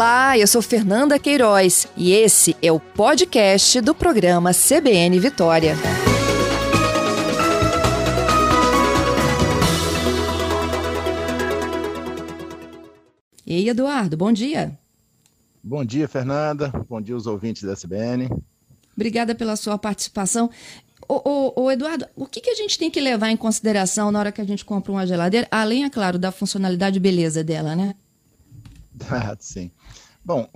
Olá, eu sou Fernanda Queiroz e esse é o podcast do programa CBN Vitória. Ei, Eduardo, bom dia. Bom dia, Fernanda. Bom dia, os ouvintes da CBN. Obrigada pela sua participação. Ô, ô, ô, Eduardo, o que, que a gente tem que levar em consideração na hora que a gente compra uma geladeira, além, é claro, da funcionalidade e beleza dela, né? Ah, sim. Bom,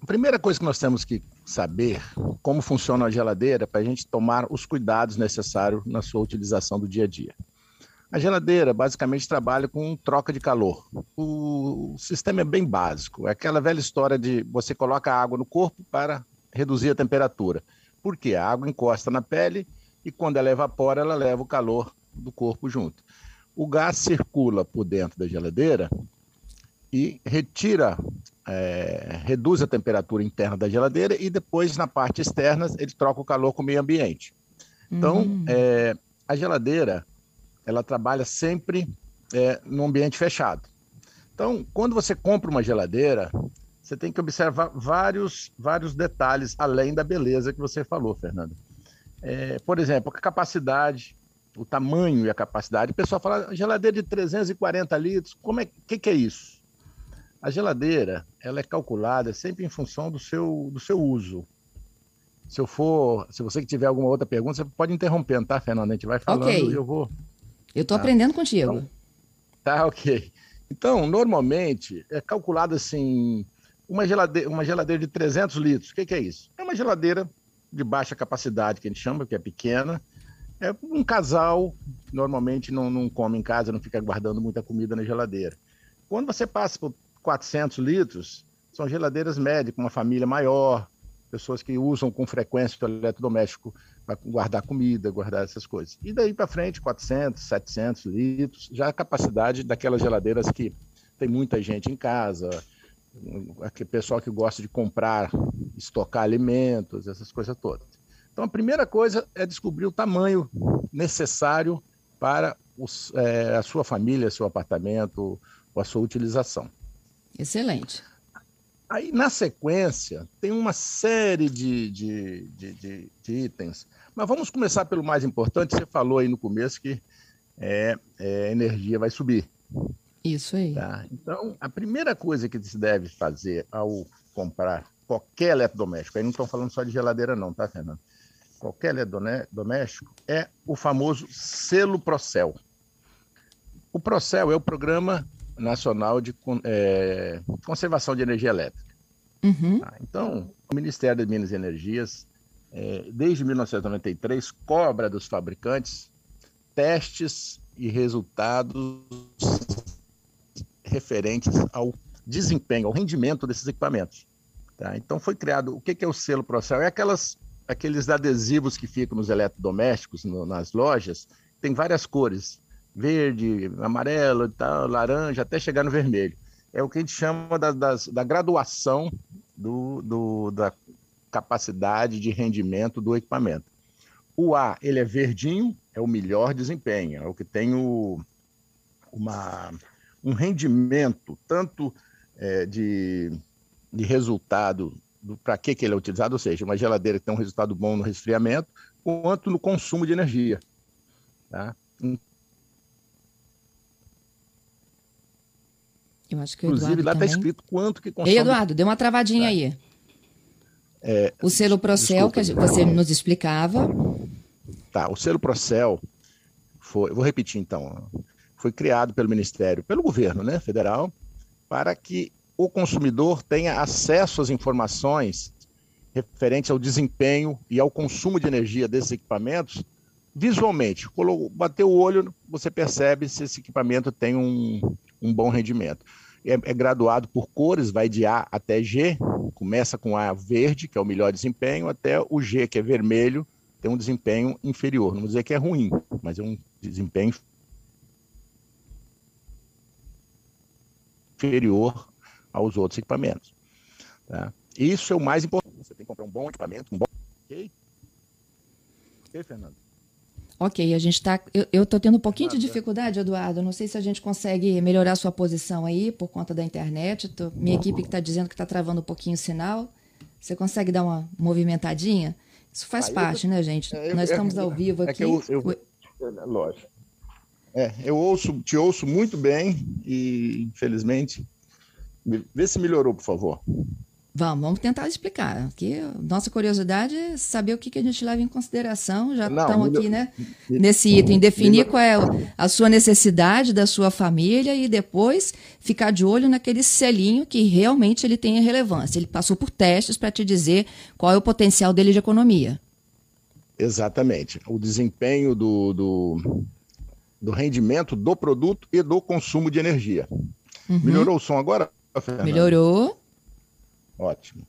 a primeira coisa que nós temos que saber como funciona a geladeira para a gente tomar os cuidados necessários na sua utilização do dia a dia. A geladeira basicamente trabalha com troca de calor. O sistema é bem básico. É aquela velha história de você coloca água no corpo para reduzir a temperatura. Por quê? A água encosta na pele e quando ela evapora, ela leva o calor do corpo junto. O gás circula por dentro da geladeira e retira, é, reduz a temperatura interna da geladeira e depois, na parte externa, ele troca o calor com o meio ambiente. Então, uhum. é, a geladeira, ela trabalha sempre é, no ambiente fechado. Então, quando você compra uma geladeira, você tem que observar vários, vários detalhes, além da beleza que você falou, Fernando. É, por exemplo, a capacidade, o tamanho e a capacidade. O pessoal fala, geladeira de 340 litros, como é que, que é isso? A geladeira, ela é calculada sempre em função do seu, do seu uso. Se eu for, se você tiver alguma outra pergunta, você pode interromper, tá, Fernanda? A gente vai falando okay. e eu vou. Eu estou tá. aprendendo contigo. Então, tá, ok. Então, normalmente, é calculado assim, uma geladeira, uma geladeira de 300 litros. O que, que é isso? É uma geladeira de baixa capacidade, que a gente chama, que é pequena. É um casal, normalmente não, não come em casa, não fica guardando muita comida na geladeira. Quando você passa por 400 litros são geladeiras médias, uma família maior, pessoas que usam com frequência o eletrodoméstico para guardar comida, guardar essas coisas. E daí para frente, 400, 700 litros, já a capacidade daquelas geladeiras que tem muita gente em casa, aquele pessoal que gosta de comprar, estocar alimentos, essas coisas todas. Então, a primeira coisa é descobrir o tamanho necessário para os, é, a sua família, seu apartamento ou a sua utilização. Excelente. Aí, na sequência, tem uma série de, de, de, de, itens. Mas vamos começar pelo mais importante. Você falou aí no começo que é, é, a energia vai subir. Isso aí. Tá? Então, a primeira coisa que se deve fazer ao comprar qualquer eletrodoméstico, aí não estou falando só de geladeira, não, tá, Fernando? Qualquer eletrodoméstico é o famoso selo Procel. O Procel é o programa Nacional de é, Conservação de Energia Elétrica. Uhum. Tá? Então, o Ministério das Minas e Energias, é, desde 1993, cobra dos fabricantes testes e resultados referentes ao desempenho, ao rendimento desses equipamentos. Tá? Então, foi criado. O que é o selo Procel? É aquelas, aqueles adesivos que ficam nos eletrodomésticos, no, nas lojas, tem várias cores verde, amarelo, tal, laranja, até chegar no vermelho. É o que a gente chama da, da graduação do, do, da capacidade de rendimento do equipamento. O A, ele é verdinho, é o melhor desempenho, é o que tem o, uma, um rendimento tanto é, de, de resultado para que, que ele é utilizado, ou seja, uma geladeira que tem um resultado bom no resfriamento, quanto no consumo de energia. Tá? Eu acho que Inclusive, lá está escrito quanto que consome. Ei, Eduardo, deu uma travadinha tá. aí. É, o selo Procel, que você nos explicava. Tá, o selo Procel foi, vou repetir então, foi criado pelo Ministério, pelo governo né, federal, para que o consumidor tenha acesso às informações referentes ao desempenho e ao consumo de energia desses equipamentos visualmente. Bateu o olho, você percebe se esse equipamento tem um, um bom rendimento é, é, graduado por cores, vai de A até G, começa com A verde, que é o melhor desempenho, até o G, que é vermelho, tem um desempenho inferior. Não vou dizer que é ruim, mas é um desempenho inferior aos outros equipamentos. Tá? Isso é o mais importante. Você tem que comprar um bom equipamento, um bom. Ok? Ok, Fernando? Ok, a gente está. Eu estou tendo um pouquinho de dificuldade, Eduardo. Não sei se a gente consegue melhorar a sua posição aí por conta da internet. Tô, minha equipe que está dizendo que está travando um pouquinho o sinal. Você consegue dar uma movimentadinha? Isso faz ah, parte, eu, né, gente? É, eu, Nós estamos é, ao vivo aqui. É eu, é, lógico. É, eu ouço, te ouço muito bem e, infelizmente, vê se melhorou, por favor. Vamos, vamos tentar explicar. Aqui, nossa curiosidade é saber o que, que a gente leva em consideração. Já estamos aqui, né? Nesse item, definir qual é a sua necessidade da sua família e depois ficar de olho naquele selinho que realmente ele tenha relevância. Ele passou por testes para te dizer qual é o potencial dele de economia. Exatamente. O desempenho do, do, do rendimento do produto e do consumo de energia. Uhum. Melhorou o som agora, Fernanda? Melhorou. Ótimo.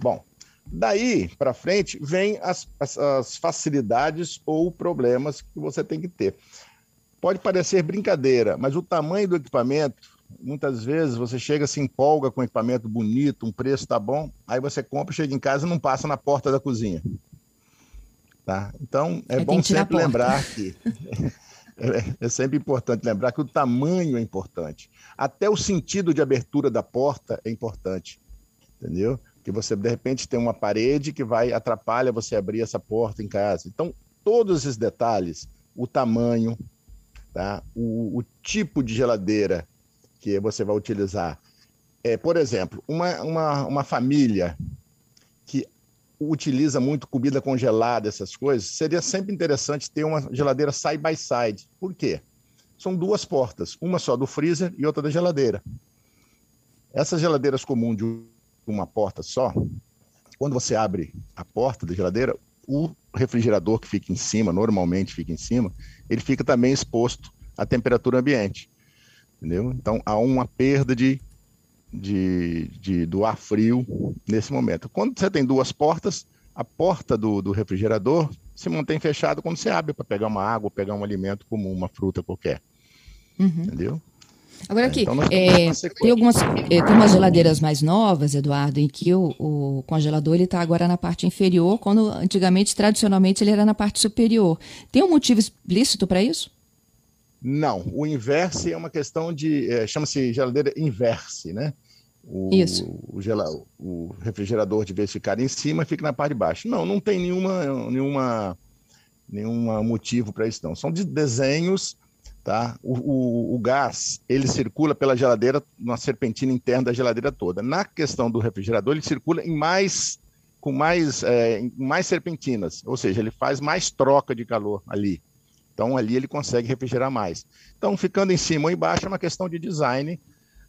Bom, daí para frente vem as, as, as, facilidades ou problemas que você tem que ter. Pode parecer brincadeira, mas o tamanho do equipamento, muitas vezes você chega, se empolga com um equipamento bonito, um preço tá bom, aí você compra, chega em casa e não passa na porta da cozinha. Tá? Então, é bom sempre lembrar que é, é sempre importante lembrar que o tamanho é importante. Até o sentido de abertura da porta é importante entendeu? Que você, de repente, tem uma parede que vai atrapalha você abrir essa porta em casa. Então, todos esses detalhes, o tamanho, tá? o, o tipo de geladeira que você vai utilizar. É, por exemplo, uma, uma, uma família que utiliza muito comida congelada, essas coisas, seria sempre interessante ter uma geladeira side by side. Por quê? São duas portas, uma só do freezer e outra da geladeira. Essas geladeiras comuns de uma porta só, quando você abre a porta da geladeira, o refrigerador que fica em cima, normalmente fica em cima, ele fica também exposto à temperatura ambiente. Entendeu? Então há uma perda de, de, de, do ar frio nesse momento. Quando você tem duas portas, a porta do, do refrigerador se mantém fechada quando você abre para pegar uma água, pegar um alimento como uma fruta qualquer. Uhum. Entendeu? Agora aqui, então, é, tem algumas é, tem umas geladeiras mais novas, Eduardo, em que o, o congelador ele está agora na parte inferior, quando antigamente, tradicionalmente, ele era na parte superior. Tem um motivo explícito para isso? Não, o inverse é uma questão de. É, Chama-se geladeira inverse, né? O, Isso. O, gela, o refrigerador, de vez ficar em cima, fica na parte de baixo. Não, não tem nenhuma, nenhuma, nenhuma motivo para isso, não. São de desenhos Tá? O, o, o, gás ele circula pela geladeira, na serpentina interna da geladeira toda. Na questão do refrigerador, ele circula em mais com mais, é, mais serpentinas, ou seja, ele faz mais troca de calor ali. Então ali ele consegue refrigerar mais. Então ficando em cima ou embaixo é uma questão de design,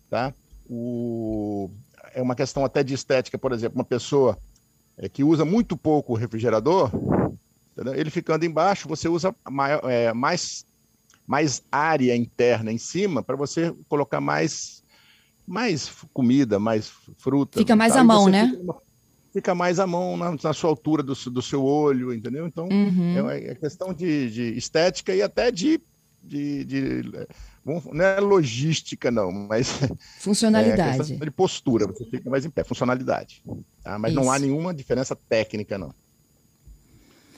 tá? O, é uma questão até de estética, por exemplo, uma pessoa é, que usa muito pouco o refrigerador, entendeu? ele ficando embaixo, você usa maior, é, mais mais área interna em cima para você colocar mais mais comida, mais fruta. Fica mais à mão, né? Fica, fica, mais à mão na, na sua altura do, do, seu olho, entendeu? Então uhum. é, é, questão de, de, estética e até de, de, de não é logística não, mas funcionalidade, é de postura, você fica mais em pé, funcionalidade. Tá? Mas Isso. não há nenhuma diferença técnica não.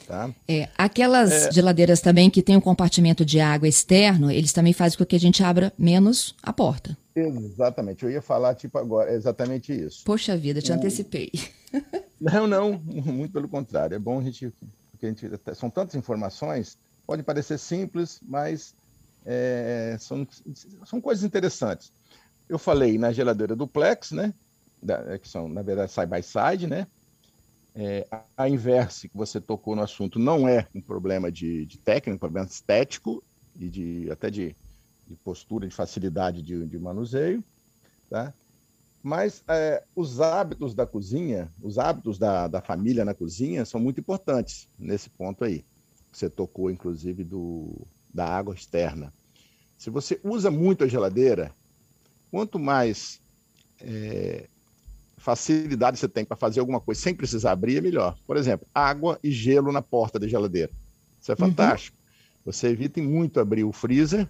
Tá? É, aquelas é... geladeiras também que tem um compartimento de água externo, eles também fazem com que a gente abra menos a porta. Exatamente, eu ia falar tipo agora, exatamente isso. Poxa vida, te o... antecipei. Não, não, muito pelo contrário. É bom a gente, porque a gente são tantas informações, pode parecer simples, mas é, são, são coisas interessantes. Eu falei na geladeira duplex, né? Da, que são, na verdade, side by side, né? É, a inverse que você tocou no assunto não é um problema de, de técnica, um problema estético e de, até de, de postura, de facilidade de, de manuseio, tá? Mas é, os hábitos da cozinha, os hábitos da, da família na cozinha são muito importantes nesse ponto aí. Você tocou, inclusive, do, da água externa. Se você usa muito a geladeira, quanto mais é, facilidade você tem para fazer alguma coisa sem precisar abrir, é melhor. Por exemplo, água e gelo na porta da geladeira. Isso é uhum. fantástico. Uhum. Você evita muito abrir o freezer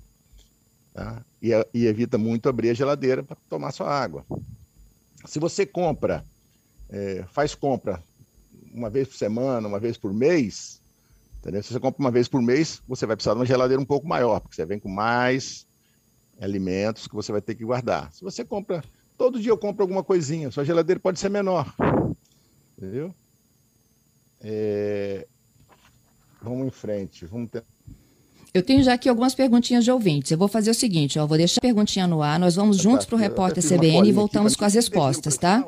tá? e, e, evita muito abrir a geladeira para tomar sua água. Se você compra, é, faz compra uma vez por semana, uma vez por mês, Entendeu? Se você compra uma vez por mês, você vai precisar de uma geladeira um pouco maior, porque você vem com mais alimentos que você vai ter que guardar. Se você compra, todo dia eu compro alguma coisinha, sua geladeira pode ser menor. Entendeu? É... Vamos em frente. Vamos. Eu tenho já aqui algumas perguntinhas de ouvintes. Eu vou fazer o seguinte, ó, vou deixar a perguntinha no ar, nós vamos tá, juntos para o repórter CBN e voltamos com as respostas, tá?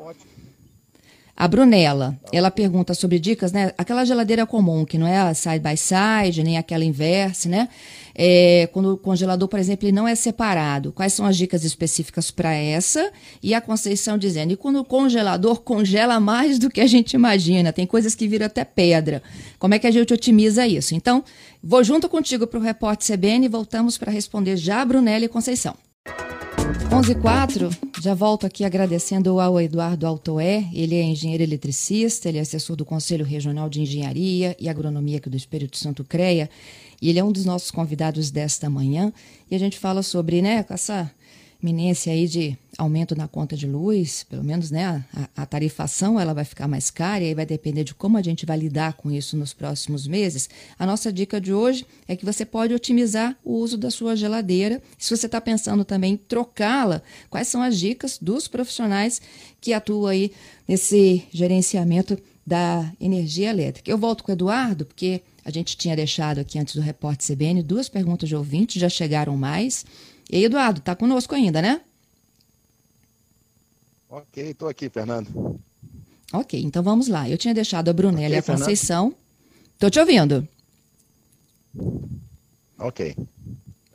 A Brunella, ela pergunta sobre dicas, né? Aquela geladeira comum, que não é a side by side, nem aquela inverse, né? É, quando o congelador, por exemplo, ele não é separado. Quais são as dicas específicas para essa? E a Conceição dizendo, e quando o congelador congela mais do que a gente imagina, tem coisas que viram até pedra. Como é que a gente otimiza isso? Então, vou junto contigo para o repórter CBN e voltamos para responder já a Brunella e Conceição. 11 4 já volto aqui agradecendo ao Eduardo Altoé, ele é engenheiro eletricista, ele é assessor do Conselho Regional de Engenharia e Agronomia aqui do Espírito Santo CREA, e ele é um dos nossos convidados desta manhã, e a gente fala sobre, né, essa iminência aí de aumento na conta de luz, pelo menos né, a, a, tarifação ela vai ficar mais cara e aí vai depender de como a gente vai lidar com isso nos próximos meses. A nossa dica de hoje é que você pode otimizar o uso da sua geladeira. Se você está pensando também em trocá-la, quais são as dicas dos profissionais que atuam aí nesse gerenciamento da energia elétrica? Eu volto com o Eduardo, porque a gente tinha deixado aqui antes do repórter CBN duas perguntas de ouvintes, já chegaram mais. E Eduardo, está conosco ainda, né? Ok, estou aqui, Fernando. Ok, então vamos lá. Eu tinha deixado a Brunella okay, e a Conceição. Estou te ouvindo. Ok.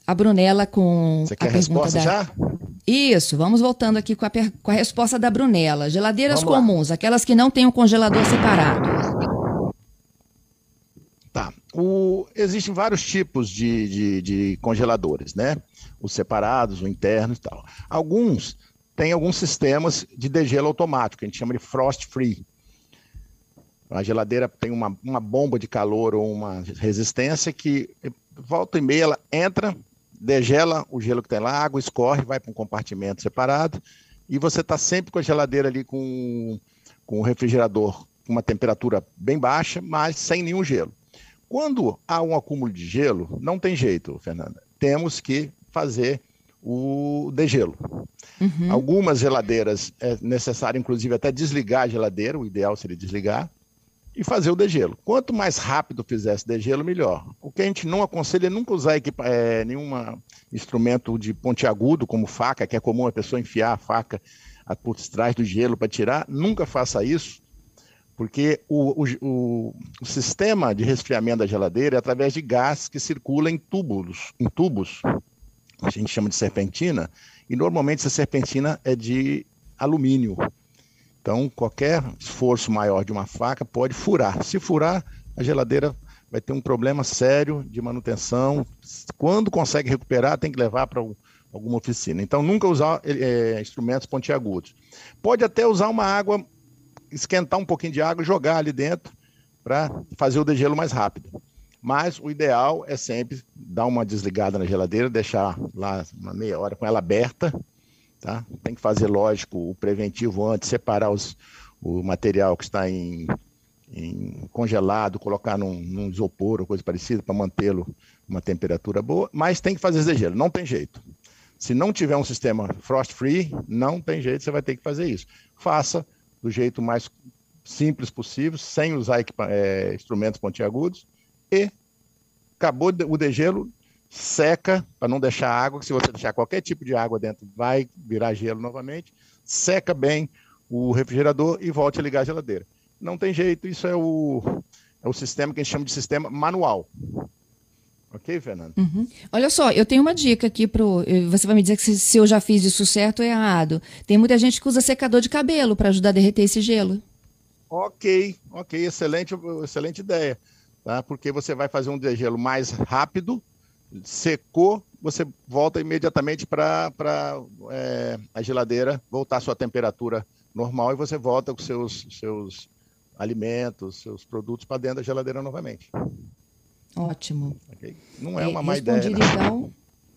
A Brunella com Você quer a pergunta da... já? Isso, vamos voltando aqui com a, per... com a resposta da Brunella. Geladeiras vamos comuns, lá. aquelas que não têm um congelador separado. Tá. O... Existem vários tipos de, de, de congeladores, né? Os separados, o interno e tal. Alguns têm alguns sistemas de degelo automático, a gente chama de frost free. A geladeira tem uma, uma bomba de calor ou uma resistência que volta e meia ela entra, degela o gelo que tem lá, a água escorre, vai para um compartimento separado e você está sempre com a geladeira ali com, com o refrigerador com uma temperatura bem baixa, mas sem nenhum gelo. Quando há um acúmulo de gelo, não tem jeito, Fernanda. Temos que fazer o degelo. Uhum. Algumas geladeiras é necessário, inclusive, até desligar a geladeira, o ideal seria desligar, e fazer o degelo. Quanto mais rápido fizesse degelo, melhor. O que a gente não aconselha é nunca usar equipa é, nenhum instrumento de pontiagudo, como faca, que é comum a pessoa enfiar a faca por trás do gelo para tirar. Nunca faça isso, porque o, o, o, o, sistema de resfriamento da geladeira é através de gás que circula em tubos, em tubos a gente chama de serpentina, e normalmente essa serpentina é de alumínio. Então, qualquer esforço maior de uma faca pode furar. Se furar, a geladeira vai ter um problema sério de manutenção. Quando consegue recuperar, tem que levar para alguma oficina. Então, nunca usar é, instrumentos pontiagudos. Pode até usar uma água, esquentar um pouquinho de água e jogar ali dentro para fazer o degelo mais rápido. Mas o ideal é sempre dar uma desligada na geladeira, deixar lá uma meia hora com ela aberta. Tá? Tem que fazer, lógico, o preventivo antes, separar os, o material que está em, em congelado, colocar num, num, isopor ou coisa parecida para mantê-lo uma temperatura boa, mas tem que fazer degelo, não tem jeito. Se não tiver um sistema frost free, não tem jeito, você vai ter que fazer isso. Faça do jeito mais simples possível, sem usar é, instrumentos pontiagudos, e acabou o degelo, seca, para não deixar água, se você deixar qualquer tipo de água dentro, vai virar gelo novamente, seca bem o refrigerador e volte a ligar a geladeira. Não tem jeito, isso é o, é o sistema que a gente chama de sistema manual. Ok, Fernando? Uhum. Olha só, eu tenho uma dica aqui pro. Você vai me dizer que se, se eu já fiz isso certo ou errado. Tem muita gente que usa secador de cabelo para ajudar a derreter esse gelo. Ok, ok, excelente, excelente ideia tá? porque você vai fazer um degelo mais rápido, secou, você volta imediatamente para é, a geladeira, voltar à sua temperatura normal e você volta com seus, seus alimentos, seus produtos para dentro da geladeira novamente. Ótimo. Okay? Não é uma má ideia. Né? Então,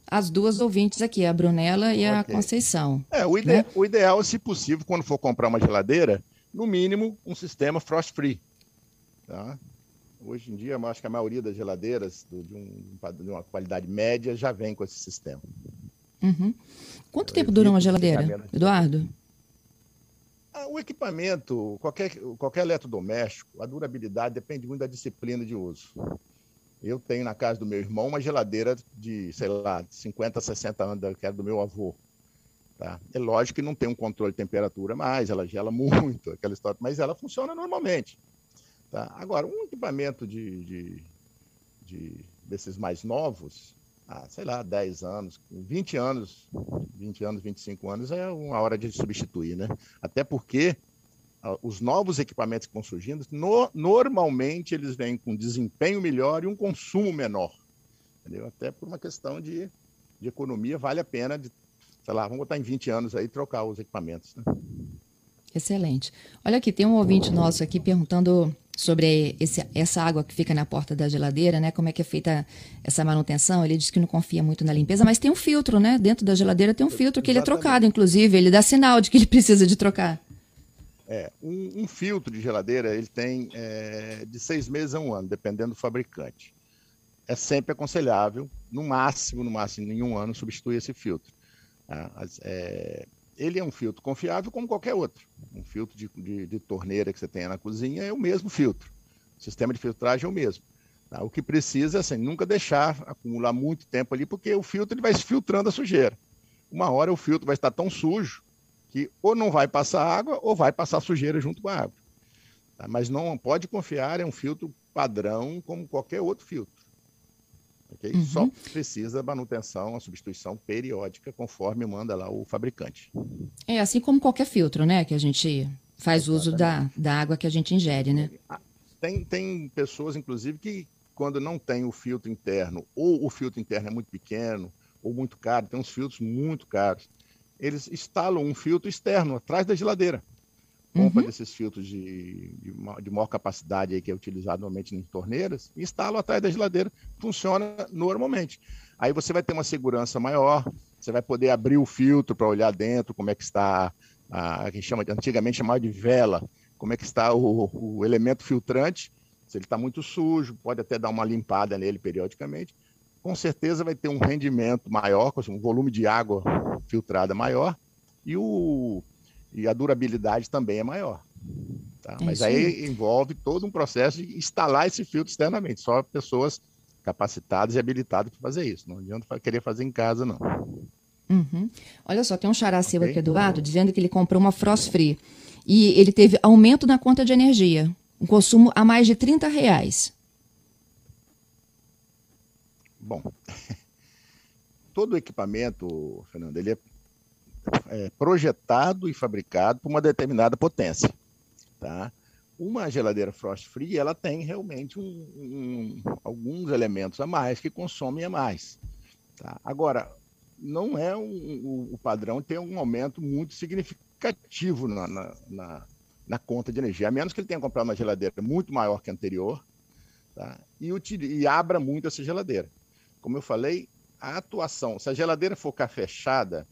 as duas ouvintes aqui, a Brunella e a Conceição. É, o, ide né? o ideal, se possível, quando for comprar uma geladeira, no mínimo um sistema frost free. Tá? Hoje em dia, acho que a maioria das geladeiras de, um, de uma qualidade média já vem com esse sistema. Uhum. Quanto eu tempo dura uma geladeira, Eduardo? Ah, o equipamento, qualquer, qualquer eletrodoméstico, a durabilidade depende muito da disciplina de uso. Eu tenho na casa do meu irmão uma geladeira de, sei lá, 50, 60 anos, que era do meu avô. Tá? É lógico que não tem um controle de temperatura mais, ela gela muito, aquela história, mas ela funciona normalmente. Tá? Agora, um equipamento de, de, de desses mais novos, ah, sei lá, 10 anos, 20 anos, 20 anos, 25 anos é uma hora de substituir, né? Até porque ah, os novos equipamentos que estão surgindo, no, normalmente eles vêm com desempenho melhor e um consumo menor. Entendeu? Até por uma questão de, de economia, vale a pena, de, sei lá, vamos botar em 20 anos aí trocar os equipamentos. Né? Excelente. Olha aqui, tem um ouvinte nosso aqui perguntando sobre esse, essa água que fica na porta da geladeira, né? Como é que é feita essa manutenção? Ele diz que não confia muito na limpeza, mas tem um filtro, né? Dentro da geladeira tem um filtro que Exatamente. ele é trocado, inclusive, ele dá sinal de que ele precisa de trocar. É, um, um filtro de geladeira ele tem é, de seis meses a um ano, dependendo do fabricante. É sempre aconselhável, no máximo, no máximo, em um ano, substituir esse filtro. Tá? É, ele é um filtro confiável como qualquer outro. Um filtro de, de, de, torneira que você tenha na cozinha é o mesmo filtro. O sistema de filtragem é o mesmo. Tá? O que precisa é assim, nunca deixar acumular muito tempo ali, porque o filtro ele vai se filtrando a sujeira. Uma hora o filtro vai estar tão sujo que ou não vai passar água ou vai passar sujeira junto com a água. Tá? Mas não pode confiar, é um filtro padrão como qualquer outro filtro. Okay? Uhum. Só precisa manutenção, a substituição periódica, conforme manda lá o fabricante. É assim como qualquer filtro, né? Que a gente faz Exatamente. uso da, da água que a gente ingere, né? Tem, tem pessoas, inclusive, que quando não tem o filtro interno, ou o filtro interno é muito pequeno, ou muito caro, tem uns filtros muito caros, eles instalam um filtro externo atrás da geladeira compra uhum. desses filtros de, de, de, maior capacidade aí, que é utilizado normalmente em torneiras, instala atrás da geladeira, funciona normalmente. Aí você vai ter uma segurança maior, você vai poder abrir o filtro para olhar dentro como é que está, a, a que chama, antigamente chamava de vela, como é que está o, o elemento filtrante, se ele está muito sujo, pode até dar uma limpada nele periodicamente, com certeza vai ter um rendimento maior, um volume de água filtrada maior, e o, e a durabilidade também é maior. Tá? É Mas aí envolve todo um processo de instalar esse filtro externamente, só pessoas capacitadas e habilitadas para fazer isso. Não adianta querer fazer em casa, não. Uhum. Olha só, tem um xará seu okay. aqui, Eduardo, dizendo que ele comprou uma Frost Free e ele teve aumento na conta de energia, um consumo a mais de 30 reais. Bom, todo equipamento, Fernando, ele é é, projetado e fabricado para uma determinada potência. Tá? Uma geladeira frost free ela tem realmente um, um, alguns elementos a mais que consomem a mais. Tá? Agora, não é um, o padrão ter um aumento muito significativo na, na, na, na, conta de energia, a menos que ele tenha comprado uma geladeira muito maior que a anterior tá? e, e abra muito essa geladeira. Como eu falei, a atuação, se a geladeira for fechada,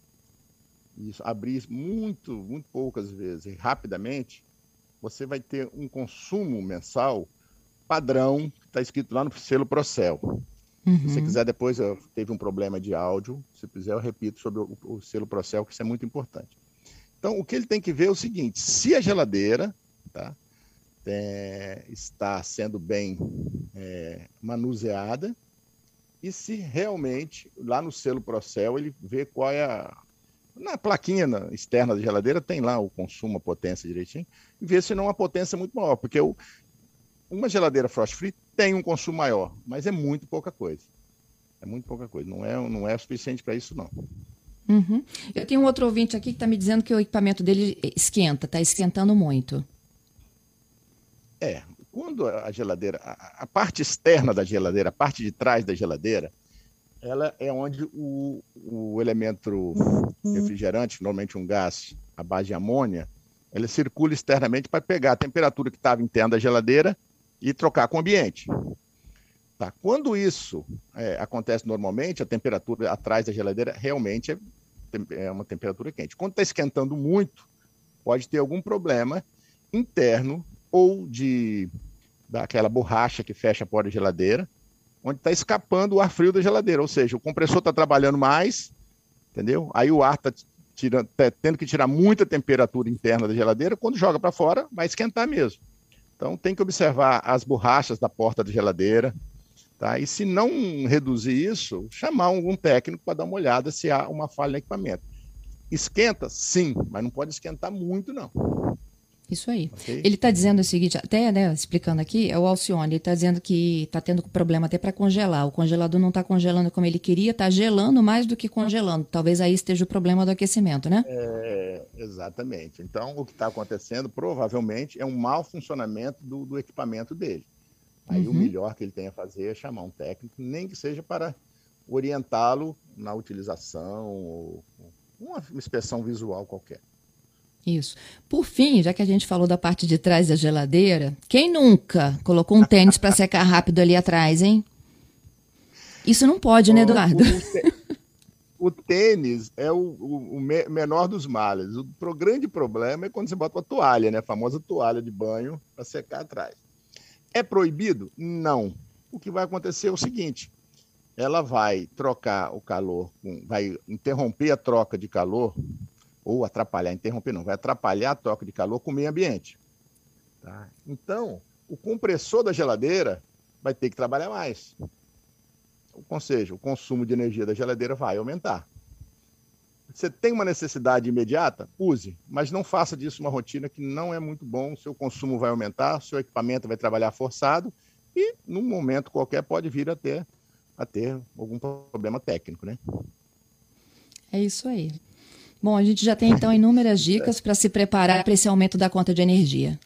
isso, abrir muito, muito poucas vezes rapidamente, você vai ter um consumo mensal padrão, que está escrito lá no selo Procel. Uhum. Se você quiser, depois eu teve um problema de áudio, se quiser eu repito sobre o, o selo Procel, que isso é muito importante. Então, o que ele tem que ver é o seguinte, se a geladeira tá, é, está sendo bem é, manuseada, e se realmente, lá no selo Procel, ele vê qual é a, na plaquinha externa da geladeira tem lá o consumo, a potência direitinho, e ver se não é uma potência muito maior, porque o, uma geladeira frost free tem um consumo maior, mas é muito pouca coisa. É muito pouca coisa, não é, não é suficiente para isso não. Uhum. Eu tenho um outro ouvinte aqui que está me dizendo que o equipamento dele esquenta, está esquentando muito. É, quando a geladeira, a, a parte externa da geladeira, a parte de trás da geladeira, ela é onde o, o elemento refrigerante, normalmente um gás à base de amônia, ele circula externamente para pegar a temperatura que estava interna da geladeira e trocar com o ambiente. Tá? Quando isso é, acontece normalmente, a temperatura atrás da geladeira realmente é, é uma temperatura quente. Quando está esquentando muito, pode ter algum problema interno ou de daquela borracha que fecha a porta da geladeira, onde está escapando o ar frio da geladeira, ou seja, o compressor está trabalhando mais, entendeu? Aí o ar está tá tendo que tirar muita temperatura interna da geladeira, quando joga para fora, vai esquentar mesmo. Então tem que observar as borrachas da porta da geladeira, tá? E se não reduzir isso, chamar algum técnico para dar uma olhada se há uma falha no equipamento. Esquenta? Sim, mas não pode esquentar muito, não. Isso aí. Okay. Ele está dizendo o seguinte, até né, explicando aqui, é o Alcione, ele está dizendo que está tendo problema até para congelar. O congelador não está congelando como ele queria, está gelando mais do que congelando. Talvez aí esteja o problema do aquecimento, né? É, exatamente. Então, o que está acontecendo provavelmente é um mau funcionamento do, do equipamento dele. Aí uhum. o melhor que ele tem a fazer é chamar um técnico, nem que seja para orientá-lo na utilização, ou uma inspeção visual qualquer. Isso. Por fim, já que a gente falou da parte de trás da geladeira, quem nunca colocou um tênis para secar rápido ali atrás, hein? Isso não pode, né, Eduardo? O, tênis é o, o, o, menor dos males. O pro, grande problema é quando você bota uma toalha, né? A famosa toalha de banho para secar atrás. É proibido? Não. O que vai acontecer é o seguinte: ela vai trocar o calor, vai interromper a troca de calor ou atrapalhar, interromper não, vai atrapalhar a troca de calor com o meio ambiente. Tá? Então, o compressor da geladeira vai ter que trabalhar mais. Ou seja, o consumo de energia da geladeira vai aumentar. Você tem uma necessidade imediata? Use, mas não faça disso uma rotina que não é muito bom. Seu consumo vai aumentar, seu equipamento vai trabalhar forçado e, num momento qualquer, pode vir a ter, a ter algum problema técnico, né? É isso aí. Bom, a gente já tem então inúmeras dicas para se preparar para esse aumento da conta de energia.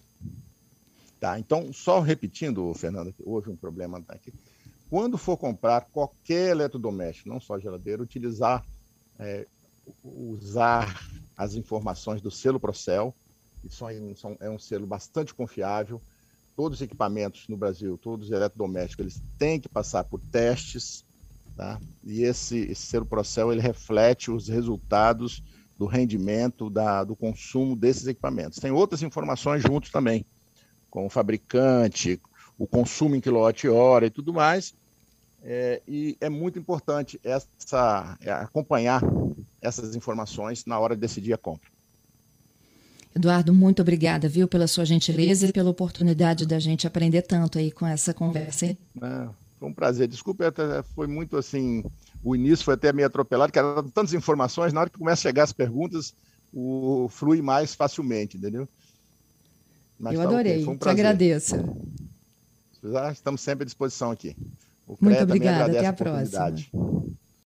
Tá, então, só repetindo, Fernanda, que houve um problema aqui. Quando for comprar qualquer eletrodoméstico, não só geladeira, utilizar, é, usar as informações do selo Procel, isso é um selo bastante confiável. Todos os equipamentos no Brasil, todos os eletrodomésticos, eles têm que passar por testes, tá? E esse, esse selo Procel, ele reflete os resultados do rendimento, da, do consumo desses equipamentos. Tem outras informações juntos também, com o fabricante, o consumo em quilowatt-hora e tudo mais. É, e é muito importante essa, é, acompanhar essas informações na hora de decidir a compra. Eduardo, muito obrigada, viu, pela sua gentileza e pela oportunidade da gente aprender tanto aí com essa conversa. Hein? É, foi um prazer. Desculpe, foi muito assim o início foi até meio atropelado, que eram tantas informações, na hora que começa a chegar as perguntas, o flui mais facilmente, entendeu? Mas Eu tá adorei, okay, um te agradeço. Estamos sempre à disposição aqui. O Muito obrigada, até a, a próxima.